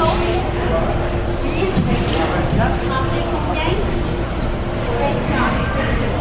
Thank you.